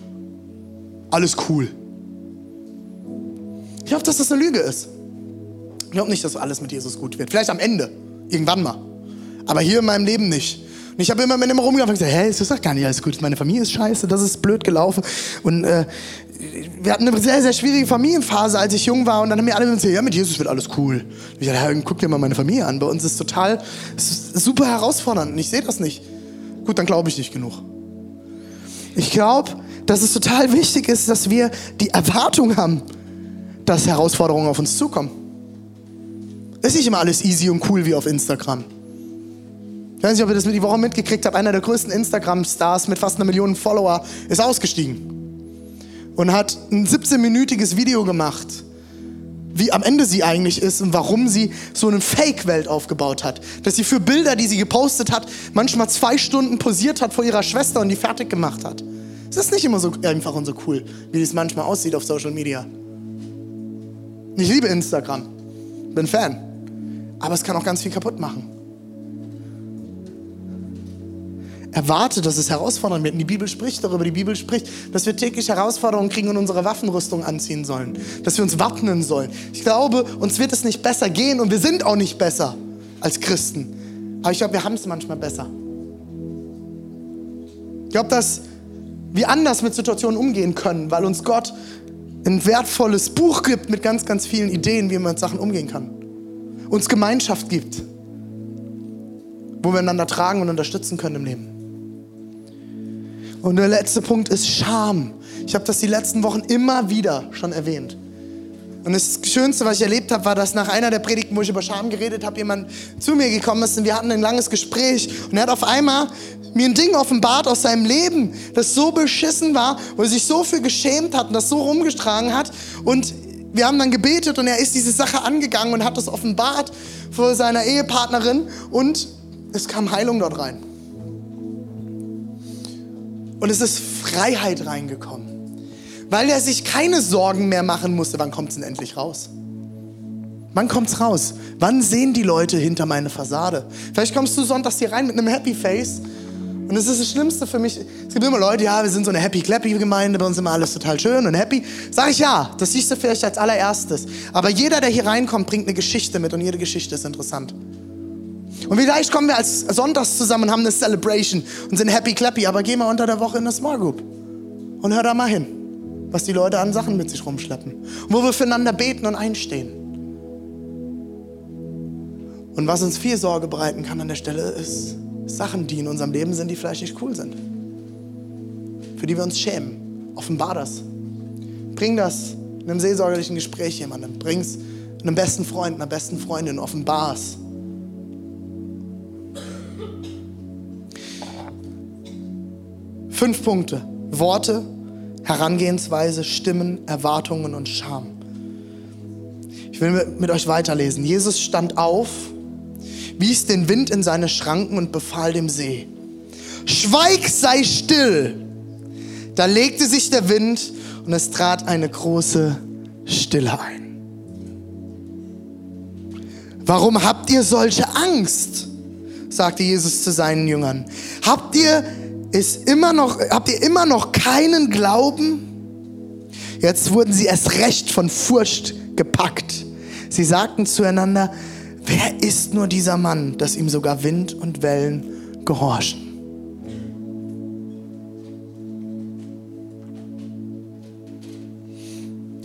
Alles cool. Ich hoffe, dass das eine Lüge ist. Ich glaube nicht, dass alles mit Jesus gut wird. Vielleicht am Ende. Irgendwann mal. Aber hier in meinem Leben nicht. Und ich habe immer mit ihm rumgelaufen und gesagt, hä, ist das doch gar nicht alles gut. Meine Familie ist scheiße, das ist blöd gelaufen. Und äh, wir hatten eine sehr, sehr schwierige Familienphase, als ich jung war. Und dann haben mir alle gesagt, ja, mit Jesus wird alles cool. Und ich dachte, ja, guck dir mal meine Familie an. Bei uns ist es total, ist super herausfordernd. Und ich sehe das nicht. Gut, dann glaube ich nicht genug. Ich glaube, dass es total wichtig ist, dass wir die Erwartung haben, dass Herausforderungen auf uns zukommen. Ist nicht immer alles easy und cool wie auf Instagram. Ich weiß nicht, ob ihr das mit die Woche mitgekriegt habt. Einer der größten Instagram-Stars mit fast einer Million Follower ist ausgestiegen und hat ein 17-minütiges Video gemacht, wie am Ende sie eigentlich ist und warum sie so eine Fake-Welt aufgebaut hat. Dass sie für Bilder, die sie gepostet hat, manchmal zwei Stunden posiert hat vor ihrer Schwester und die fertig gemacht hat. Es ist nicht immer so einfach und so cool, wie es manchmal aussieht auf Social Media. Ich liebe Instagram, bin Fan, aber es kann auch ganz viel kaputt machen. Erwarte, dass es herausfordernd wird. Und die Bibel spricht darüber. Die Bibel spricht, dass wir täglich Herausforderungen kriegen und unsere Waffenrüstung anziehen sollen. Dass wir uns wappnen sollen. Ich glaube, uns wird es nicht besser gehen und wir sind auch nicht besser als Christen. Aber ich glaube, wir haben es manchmal besser. Ich glaube, dass wir anders mit Situationen umgehen können, weil uns Gott ein wertvolles Buch gibt mit ganz, ganz vielen Ideen, wie man mit Sachen umgehen kann. Uns Gemeinschaft gibt, wo wir einander tragen und unterstützen können im Leben. Und der letzte Punkt ist Scham. Ich habe das die letzten Wochen immer wieder schon erwähnt. Und das Schönste, was ich erlebt habe, war, dass nach einer der Predigten, wo ich über Scham geredet habe, jemand zu mir gekommen ist und wir hatten ein langes Gespräch. Und er hat auf einmal mir ein Ding offenbart aus seinem Leben, das so beschissen war, wo er sich so viel geschämt hat und das so rumgetragen hat. Und wir haben dann gebetet und er ist diese Sache angegangen und hat das offenbart vor seiner Ehepartnerin und es kam Heilung dort rein. Und es ist Freiheit reingekommen. Weil er sich keine Sorgen mehr machen musste. Wann kommt es denn endlich raus? Wann kommt es raus? Wann sehen die Leute hinter meine Fassade? Vielleicht kommst du sonntags hier rein mit einem Happy Face. Und das ist das Schlimmste für mich. Es gibt immer Leute, ja, wir sind so eine Happy Clappy Gemeinde, bei uns ist immer alles total schön und happy. Sag ich ja, das siehst du vielleicht als allererstes. Aber jeder, der hier reinkommt, bringt eine Geschichte mit und jede Geschichte ist interessant. Und vielleicht kommen wir als Sonntags zusammen und haben eine Celebration und sind happy clappy, aber geh mal unter der Woche in eine Small Group und hör da mal hin, was die Leute an Sachen mit sich rumschleppen. Und wo wir füreinander beten und einstehen. Und was uns viel Sorge bereiten kann an der Stelle ist Sachen, die in unserem Leben sind, die vielleicht nicht cool sind. Für die wir uns schämen. Offenbar das. Bring das in einem seelsorgerlichen Gespräch jemandem. Bring es einem besten Freund, einer besten Freundin. Offenbar es. Fünf Punkte. Worte, Herangehensweise, Stimmen, Erwartungen und Scham. Ich will mit euch weiterlesen. Jesus stand auf, wies den Wind in seine Schranken und befahl dem See. Schweig, sei still. Da legte sich der Wind und es trat eine große Stille ein. Warum habt ihr solche Angst? sagte Jesus zu seinen Jüngern. Habt ihr ist immer noch, habt ihr immer noch keinen Glauben? Jetzt wurden sie erst recht von Furcht gepackt. Sie sagten zueinander, wer ist nur dieser Mann, dass ihm sogar Wind und Wellen gehorchen?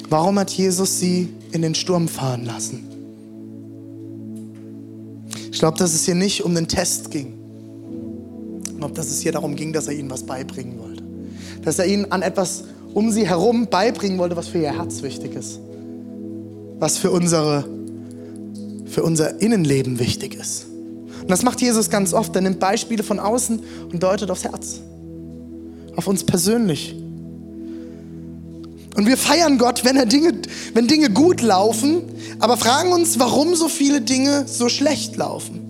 Warum hat Jesus sie in den Sturm fahren lassen? Ich glaube, dass es hier nicht um den Test ging und ob dass es hier darum ging, dass er ihnen was beibringen wollte. Dass er ihnen an etwas um sie herum beibringen wollte, was für ihr Herz wichtig ist. Was für, unsere, für unser Innenleben wichtig ist. Und das macht Jesus ganz oft. Er nimmt Beispiele von außen und deutet aufs Herz. Auf uns persönlich. Und wir feiern Gott, wenn, er Dinge, wenn Dinge gut laufen, aber fragen uns, warum so viele Dinge so schlecht laufen.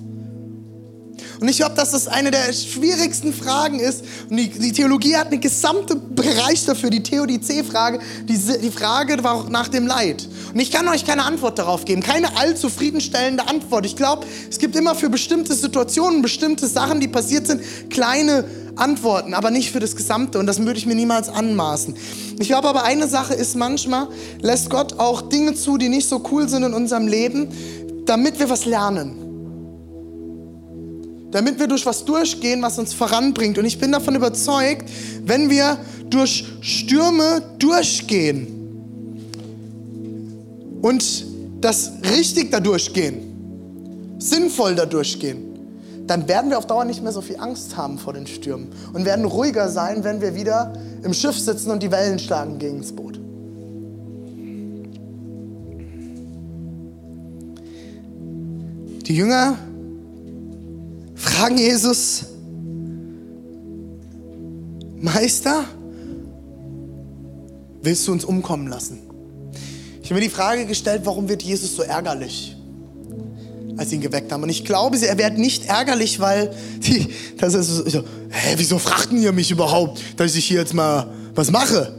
Und ich glaube, dass das eine der schwierigsten Fragen ist. Und die, die Theologie hat einen gesamten Bereich dafür, die Theodizee-Frage, die, die Frage nach dem Leid. Und ich kann euch keine Antwort darauf geben, keine allzu zufriedenstellende Antwort. Ich glaube, es gibt immer für bestimmte Situationen, bestimmte Sachen, die passiert sind, kleine antworten, aber nicht für das Gesamte und das würde ich mir niemals anmaßen. Ich glaube aber eine Sache ist manchmal, lässt Gott auch Dinge zu, die nicht so cool sind in unserem Leben, damit wir was lernen. Damit wir durch was durchgehen, was uns voranbringt. Und ich bin davon überzeugt, wenn wir durch Stürme durchgehen und das richtig da durchgehen, sinnvoll da durchgehen, dann werden wir auf Dauer nicht mehr so viel Angst haben vor den Stürmen und werden ruhiger sein, wenn wir wieder im Schiff sitzen und die Wellen schlagen gegen das Boot. Die Jünger fragen Jesus, Meister, willst du uns umkommen lassen? Ich habe mir die Frage gestellt, warum wird Jesus so ärgerlich? als sie ihn geweckt haben. Und ich glaube, er wird nicht ärgerlich, weil die, das ist so, hä, wieso frachten ihr mich überhaupt, dass ich hier jetzt mal was mache?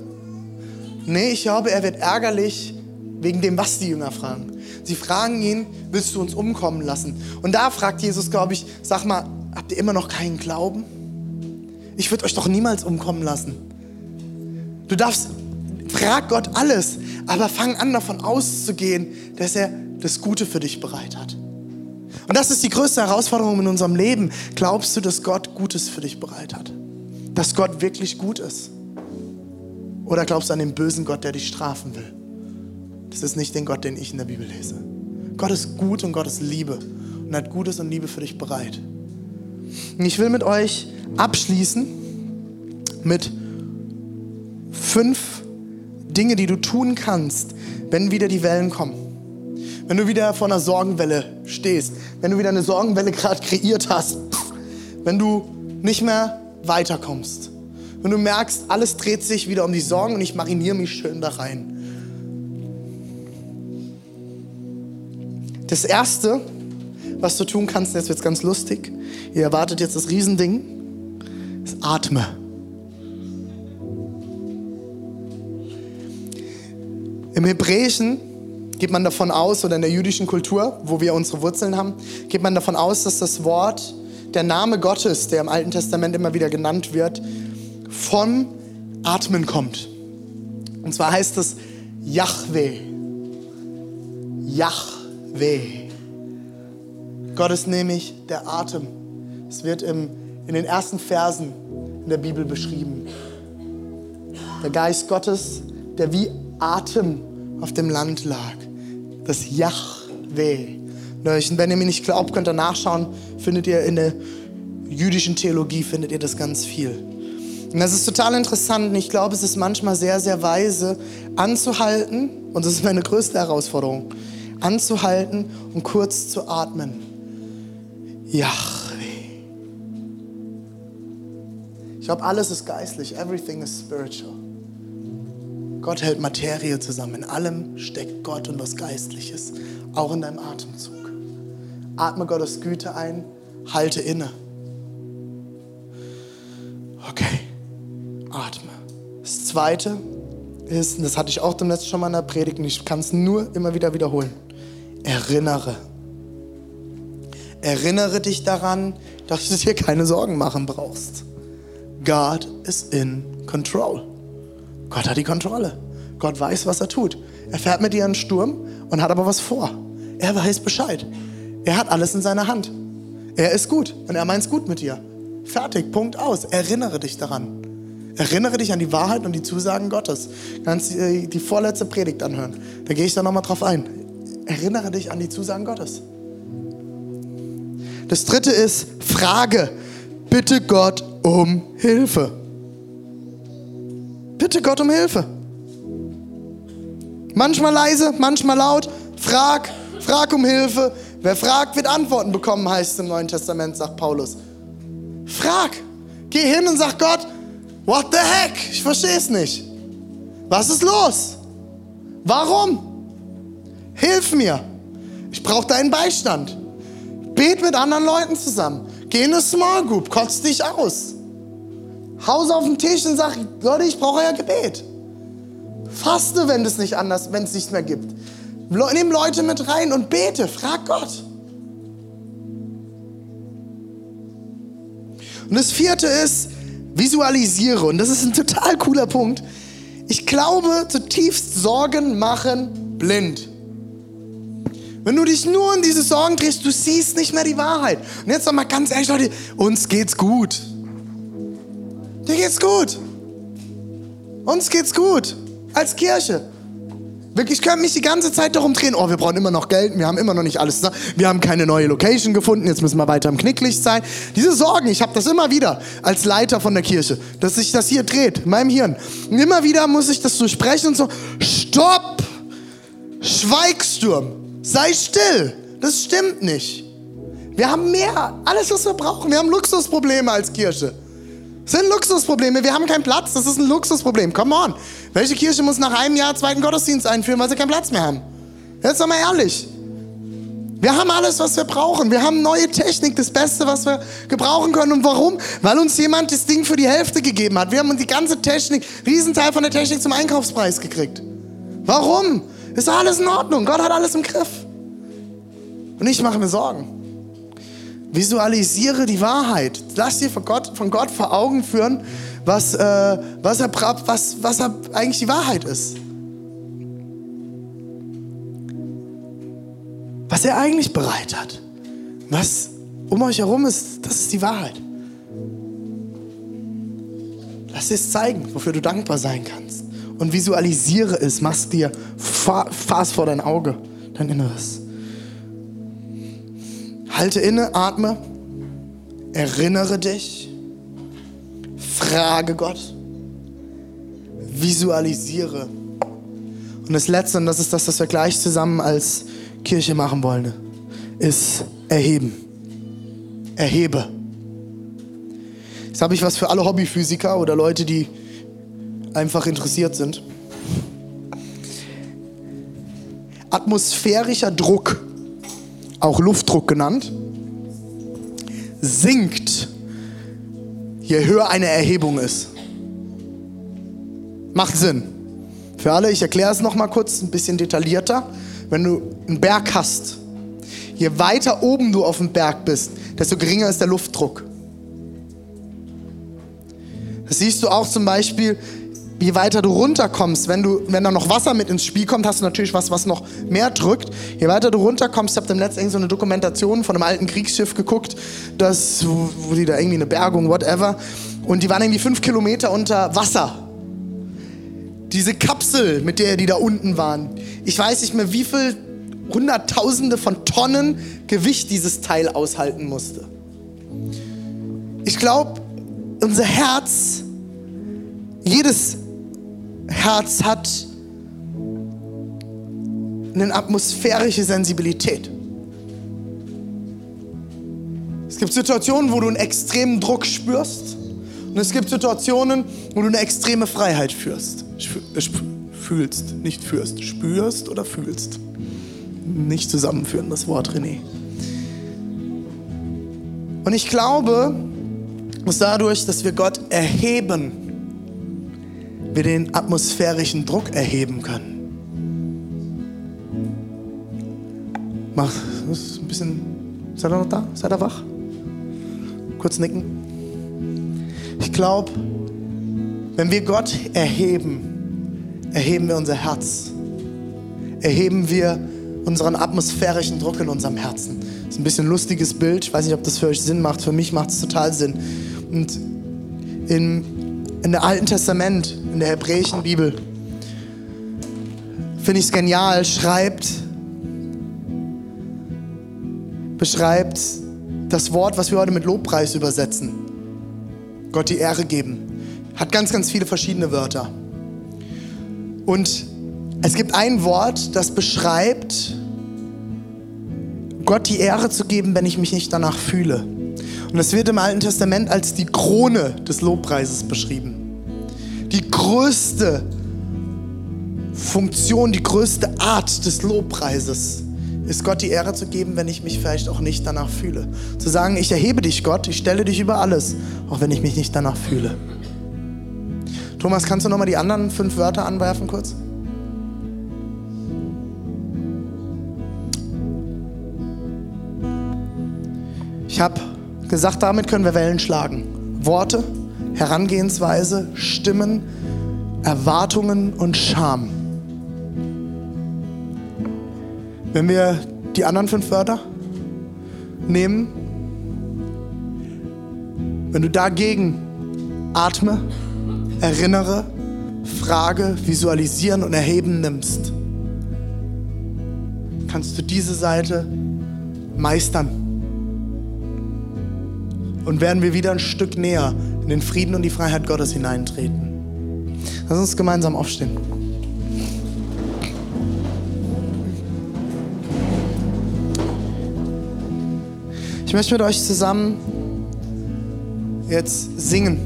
Nee, ich glaube, er wird ärgerlich wegen dem, was die Jünger fragen. Sie fragen ihn, willst du uns umkommen lassen? Und da fragt Jesus, glaube ich, sag mal, habt ihr immer noch keinen Glauben? Ich würde euch doch niemals umkommen lassen. Du darfst, frag Gott alles, aber fang an davon auszugehen, dass er das Gute für dich bereit hat. Und das ist die größte Herausforderung in unserem Leben. Glaubst du, dass Gott Gutes für dich bereit hat? Dass Gott wirklich gut ist? Oder glaubst du an den bösen Gott, der dich strafen will? Das ist nicht den Gott, den ich in der Bibel lese. Gott ist gut und Gott ist Liebe und hat Gutes und Liebe für dich bereit. Und ich will mit euch abschließen mit fünf Dinge, die du tun kannst, wenn wieder die Wellen kommen wenn du wieder vor einer Sorgenwelle stehst, wenn du wieder eine Sorgenwelle gerade kreiert hast, wenn du nicht mehr weiterkommst, wenn du merkst, alles dreht sich wieder um die Sorgen und ich mariniere mich schön da rein. Das Erste, was du tun kannst, jetzt wird es ganz lustig, ihr erwartet jetzt das Riesending, ist atme. Im Hebräischen geht man davon aus, oder in der jüdischen Kultur, wo wir unsere Wurzeln haben, geht man davon aus, dass das Wort, der Name Gottes, der im Alten Testament immer wieder genannt wird, von Atmen kommt. Und zwar heißt es Yahweh. Yahweh. Gott ist nämlich der Atem. Es wird im, in den ersten Versen in der Bibel beschrieben. Der Geist Gottes, der wie Atem auf dem Land lag das Yahweh. Und wenn ihr mir nicht glaubt, könnt ihr nachschauen, findet ihr in der jüdischen Theologie, findet ihr das ganz viel. Und das ist total interessant und ich glaube, es ist manchmal sehr, sehr weise, anzuhalten, und das ist meine größte Herausforderung, anzuhalten und kurz zu atmen. Yahweh. Ich glaube, alles ist geistlich. Everything is spiritual. Gott hält Materie zusammen. In allem steckt Gott und was Geistliches, auch in deinem Atemzug. Atme Gottes Güte ein, halte inne. Okay, atme. Das Zweite ist, und das hatte ich auch dem letzten schon mal in der Predigt, und ich kann es nur immer wieder wiederholen. Erinnere. Erinnere dich daran, dass du dir keine Sorgen machen brauchst. God is in control. Gott hat die Kontrolle. Gott weiß, was er tut. Er fährt mit dir einen Sturm und hat aber was vor. Er weiß Bescheid. Er hat alles in seiner Hand. Er ist gut und er meint es gut mit dir. Fertig, Punkt aus. Erinnere dich daran. Erinnere dich an die Wahrheit und die Zusagen Gottes. Kannst die, die vorletzte Predigt anhören. Da gehe ich da nochmal drauf ein. Erinnere dich an die Zusagen Gottes. Das dritte ist, frage. Bitte Gott um Hilfe. Bitte Gott um Hilfe. Manchmal leise, manchmal laut. Frag, frag um Hilfe. Wer fragt, wird Antworten bekommen, heißt es im Neuen Testament, sagt Paulus. Frag. Geh hin und sag Gott, what the heck? Ich verstehe es nicht. Was ist los? Warum? Hilf mir. Ich brauche deinen Beistand. Bet mit anderen Leuten zusammen. Geh in eine Small Group, kotz dich aus. Hause auf den Tisch und sag, Leute, ich brauche euer Gebet. Faste, wenn es nicht anders, wenn es nichts mehr gibt. Nimm Leute mit rein und bete, frag Gott. Und das vierte ist, visualisiere, und das ist ein total cooler Punkt, ich glaube zutiefst, Sorgen machen blind. Wenn du dich nur in diese Sorgen drehst, du siehst nicht mehr die Wahrheit. Und jetzt noch mal ganz ehrlich, Leute, uns geht's gut. Dir geht's gut. Uns geht's gut. Als Kirche. Wirklich, ich könnte mich die ganze Zeit darum drehen, oh, wir brauchen immer noch Geld, wir haben immer noch nicht alles, wir haben keine neue Location gefunden, jetzt müssen wir weiter im Knicklicht sein. Diese Sorgen, ich habe das immer wieder als Leiter von der Kirche, dass sich das hier dreht, in meinem Hirn. Und immer wieder muss ich das durchsprechen und so, stopp, Schweigsturm, sei still, das stimmt nicht. Wir haben mehr, alles was wir brauchen, wir haben Luxusprobleme als Kirche. Das sind Luxusprobleme. Wir haben keinen Platz. Das ist ein Luxusproblem. Come on. Welche Kirche muss nach einem Jahr zweiten Gottesdienst einführen, weil sie keinen Platz mehr haben? Jetzt mal ehrlich. Wir haben alles, was wir brauchen. Wir haben neue Technik, das Beste, was wir gebrauchen können. Und warum? Weil uns jemand das Ding für die Hälfte gegeben hat. Wir haben die ganze Technik, Riesenteil von der Technik zum Einkaufspreis gekriegt. Warum? Ist alles in Ordnung. Gott hat alles im Griff. Und ich mache mir Sorgen. Visualisiere die Wahrheit. Lass dir von Gott, von Gott vor Augen führen, was, äh, was, er, was, was er eigentlich die Wahrheit ist. Was er eigentlich bereit hat. Was um euch herum ist, das ist die Wahrheit. Lass es zeigen, wofür du dankbar sein kannst. Und visualisiere es, mach dir fast vor dein Auge, dein Inneres. Halte inne, atme, erinnere dich, frage Gott, visualisiere. Und das Letzte, und das ist das, was wir gleich zusammen als Kirche machen wollen, ist erheben. Erhebe. Jetzt habe ich was für alle Hobbyphysiker oder Leute, die einfach interessiert sind. Atmosphärischer Druck auch Luftdruck genannt, sinkt, je höher eine Erhebung ist. Macht Sinn. Für alle, ich erkläre es nochmal kurz, ein bisschen detaillierter. Wenn du einen Berg hast, je weiter oben du auf dem Berg bist, desto geringer ist der Luftdruck. Das siehst du auch zum Beispiel, je weiter du runterkommst, wenn, du, wenn da noch Wasser mit ins Spiel kommt, hast du natürlich was, was noch mehr drückt. Je weiter du runterkommst, ich habe im letzten so eine Dokumentation von einem alten Kriegsschiff geguckt, das, wo die da irgendwie eine Bergung, whatever, und die waren irgendwie fünf Kilometer unter Wasser. Diese Kapsel, mit der die da unten waren, ich weiß nicht mehr, wie viel Hunderttausende von Tonnen Gewicht dieses Teil aushalten musste. Ich glaube, unser Herz, jedes Herz hat eine atmosphärische Sensibilität. Es gibt Situationen, wo du einen extremen Druck spürst und es gibt Situationen, wo du eine extreme Freiheit führst. Fühlst, nicht führst. Spürst oder fühlst. Nicht zusammenführen, das Wort René. Und ich glaube, dass dadurch, dass wir Gott erheben, wir den atmosphärischen Druck erheben können. Mach, ein bisschen, seid ihr noch da? Seid ihr wach? Kurz nicken. Ich glaube, wenn wir Gott erheben, erheben wir unser Herz. Erheben wir unseren atmosphärischen Druck in unserem Herzen. Das ist ein bisschen ein lustiges Bild. Ich weiß nicht, ob das für euch Sinn macht. Für mich macht es total Sinn. Und in in der Alten Testament, in der hebräischen Bibel, finde ich es genial, schreibt, beschreibt das Wort, was wir heute mit Lobpreis übersetzen. Gott die Ehre geben. Hat ganz, ganz viele verschiedene Wörter. Und es gibt ein Wort, das beschreibt, Gott die Ehre zu geben, wenn ich mich nicht danach fühle. Und es wird im Alten Testament als die Krone des Lobpreises beschrieben. Die größte Funktion, die größte Art des Lobpreises ist Gott die Ehre zu geben, wenn ich mich vielleicht auch nicht danach fühle. Zu sagen, ich erhebe dich, Gott, ich stelle dich über alles, auch wenn ich mich nicht danach fühle. Thomas, kannst du nochmal die anderen fünf Wörter anwerfen kurz? Ich habe gesagt, damit können wir Wellen schlagen. Worte, Herangehensweise, Stimmen, Erwartungen und Scham. Wenn wir die anderen fünf Wörter nehmen, wenn du dagegen atme, erinnere, frage, visualisieren und erheben nimmst, kannst du diese Seite meistern. Und werden wir wieder ein Stück näher in den Frieden und die Freiheit Gottes hineintreten. Lass uns gemeinsam aufstehen. Ich möchte mit euch zusammen jetzt singen.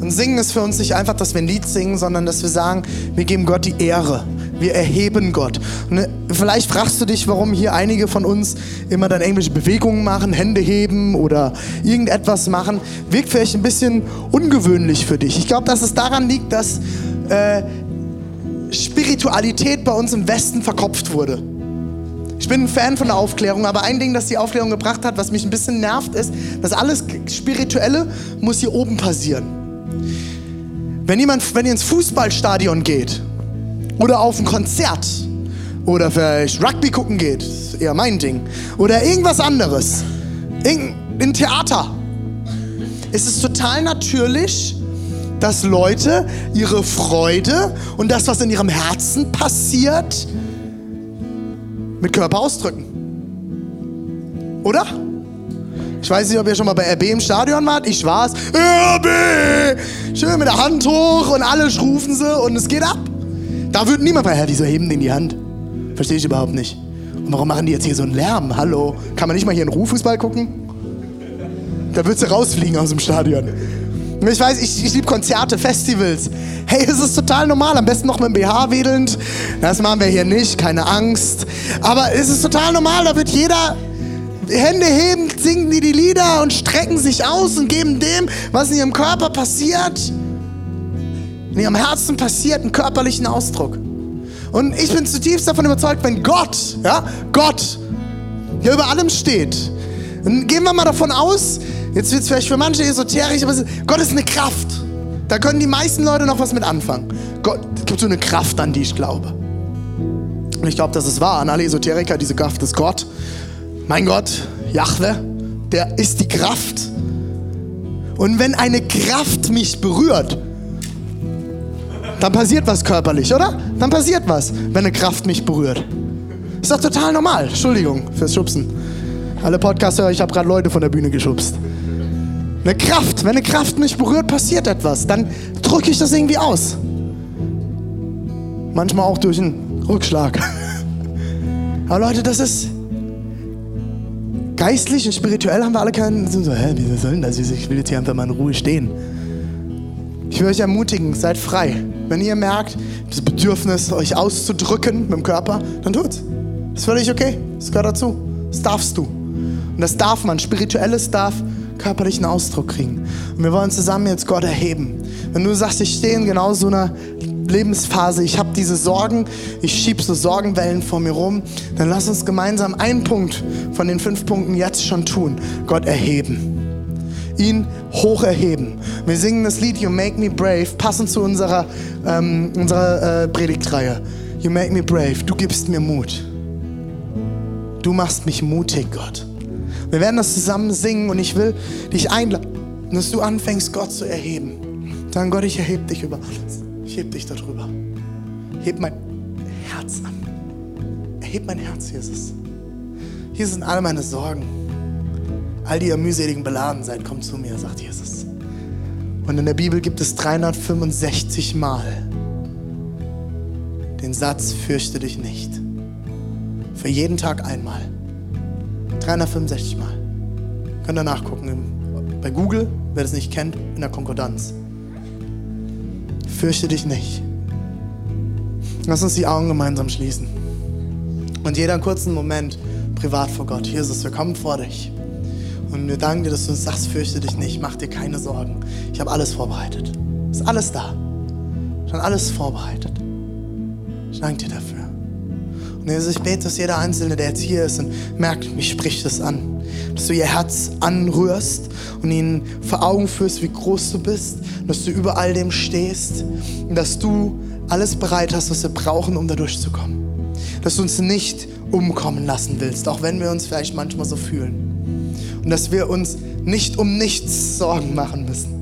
Und singen ist für uns nicht einfach, dass wir ein Lied singen, sondern dass wir sagen, wir geben Gott die Ehre. Wir erheben Gott. Und äh, vielleicht fragst du dich, warum hier einige von uns immer dann irgendwelche Bewegungen machen, Hände heben oder irgendetwas machen. Wirkt vielleicht ein bisschen ungewöhnlich für dich. Ich glaube, dass es daran liegt, dass äh, Spiritualität bei uns im Westen verkopft wurde. Ich bin ein Fan von der Aufklärung, aber ein Ding, das die Aufklärung gebracht hat, was mich ein bisschen nervt, ist, dass alles Spirituelle muss hier oben passieren. Wenn, jemand, wenn ihr ins Fußballstadion geht oder auf ein Konzert oder vielleicht Rugby gucken geht, ist eher mein Ding, oder irgendwas anderes, in Theater, ist es total natürlich, dass Leute ihre Freude und das, was in ihrem Herzen passiert, mit Körper ausdrücken. Oder? Ich weiß nicht, ob ihr schon mal bei RB im Stadion wart. Ich war's. RB! Schön mit der Hand hoch und alle rufen sie und es geht ab. Da wird niemand bei, wieso heben die die Hand? Verstehe ich überhaupt nicht. Und warum machen die jetzt hier so einen Lärm? Hallo? Kann man nicht mal hier einen Ruhfußball gucken? Da würdest du rausfliegen aus dem Stadion. Ich weiß, ich, ich liebe Konzerte, Festivals. Hey, es ist total normal. Am besten noch mit dem BH wedelnd. Das machen wir hier nicht, keine Angst. Aber es ist total normal. Da wird jeder Hände heben, singen die die Lieder und strecken sich aus und geben dem, was in ihrem Körper passiert, in ihrem Herzen passiert, einen körperlichen Ausdruck. Und ich bin zutiefst davon überzeugt, wenn Gott, ja, Gott, der über allem steht, dann gehen wir mal davon aus, Jetzt wird es vielleicht für manche esoterisch, aber Gott ist eine Kraft. Da können die meisten Leute noch was mit anfangen. Gott, es gibt so eine Kraft, an die ich glaube. Und ich glaube, das ist wahr. An alle Esoteriker, diese Kraft ist Gott. Mein Gott, Jahwe, der ist die Kraft. Und wenn eine Kraft mich berührt, dann passiert was körperlich, oder? Dann passiert was, wenn eine Kraft mich berührt. Ist doch total normal. Entschuldigung fürs Schubsen. Alle Podcaster, ich habe gerade Leute von der Bühne geschubst. Eine Kraft, wenn eine Kraft mich berührt, passiert etwas. Dann drücke ich das irgendwie aus. Manchmal auch durch einen Rückschlag. [LAUGHS] Aber Leute, das ist geistlich und spirituell haben wir alle keinen. So, hä, wie soll denn das? Ich will jetzt hier einfach mal in Ruhe stehen. Ich will euch ermutigen, seid frei. Wenn ihr merkt, das Bedürfnis, euch auszudrücken mit dem Körper, dann tut's. Das ist völlig okay. Das gehört dazu. Das darfst du. Und das darf man. Spirituelles darf körperlichen Ausdruck kriegen. Und wir wollen zusammen jetzt Gott erheben. Wenn du sagst, ich stehe in genau so einer Lebensphase, ich habe diese Sorgen, ich schiebe so Sorgenwellen vor mir rum, dann lass uns gemeinsam einen Punkt von den fünf Punkten jetzt schon tun. Gott erheben. Ihn hoch erheben. Wir singen das Lied You Make Me Brave, passend zu unserer, ähm, unserer äh, Predigtreihe. You Make Me Brave. Du gibst mir Mut. Du machst mich mutig, Gott. Wir werden das zusammen singen und ich will dich einladen, dass du anfängst, Gott zu erheben. Sagen, Gott, ich erhebe dich über alles. Ich heb dich darüber. Heb mein Herz an. Erheb mein Herz, Jesus. Hier sind all meine Sorgen. All die ihr mühseligen beladen seid, kommt zu mir, sagt Jesus. Und in der Bibel gibt es 365 Mal den Satz, fürchte dich nicht. Für jeden Tag einmal. 365 Mal. Könnt ihr nachgucken bei Google, wer das nicht kennt, in der Konkordanz. Fürchte dich nicht. Lass uns die Augen gemeinsam schließen. Und jeder einen kurzen Moment privat vor Gott. Jesus, wir kommen vor dich. Und wir danken dir, dass du uns sagst, fürchte dich nicht, mach dir keine Sorgen. Ich habe alles vorbereitet. Ist alles da. Schon alles vorbereitet. Ich danke dir dafür. Und Jesus, ich bete, dass jeder Einzelne, der jetzt hier ist und merkt, mich spricht es an. dass du ihr Herz anrührst und ihnen vor Augen führst, wie groß du bist, dass du über all dem stehst und dass du alles bereit hast, was wir brauchen, um da durchzukommen. Dass du uns nicht umkommen lassen willst, auch wenn wir uns vielleicht manchmal so fühlen. Und dass wir uns nicht um nichts Sorgen machen müssen.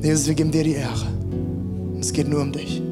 Jesus, wir geben dir die Ehre. Es geht nur um dich.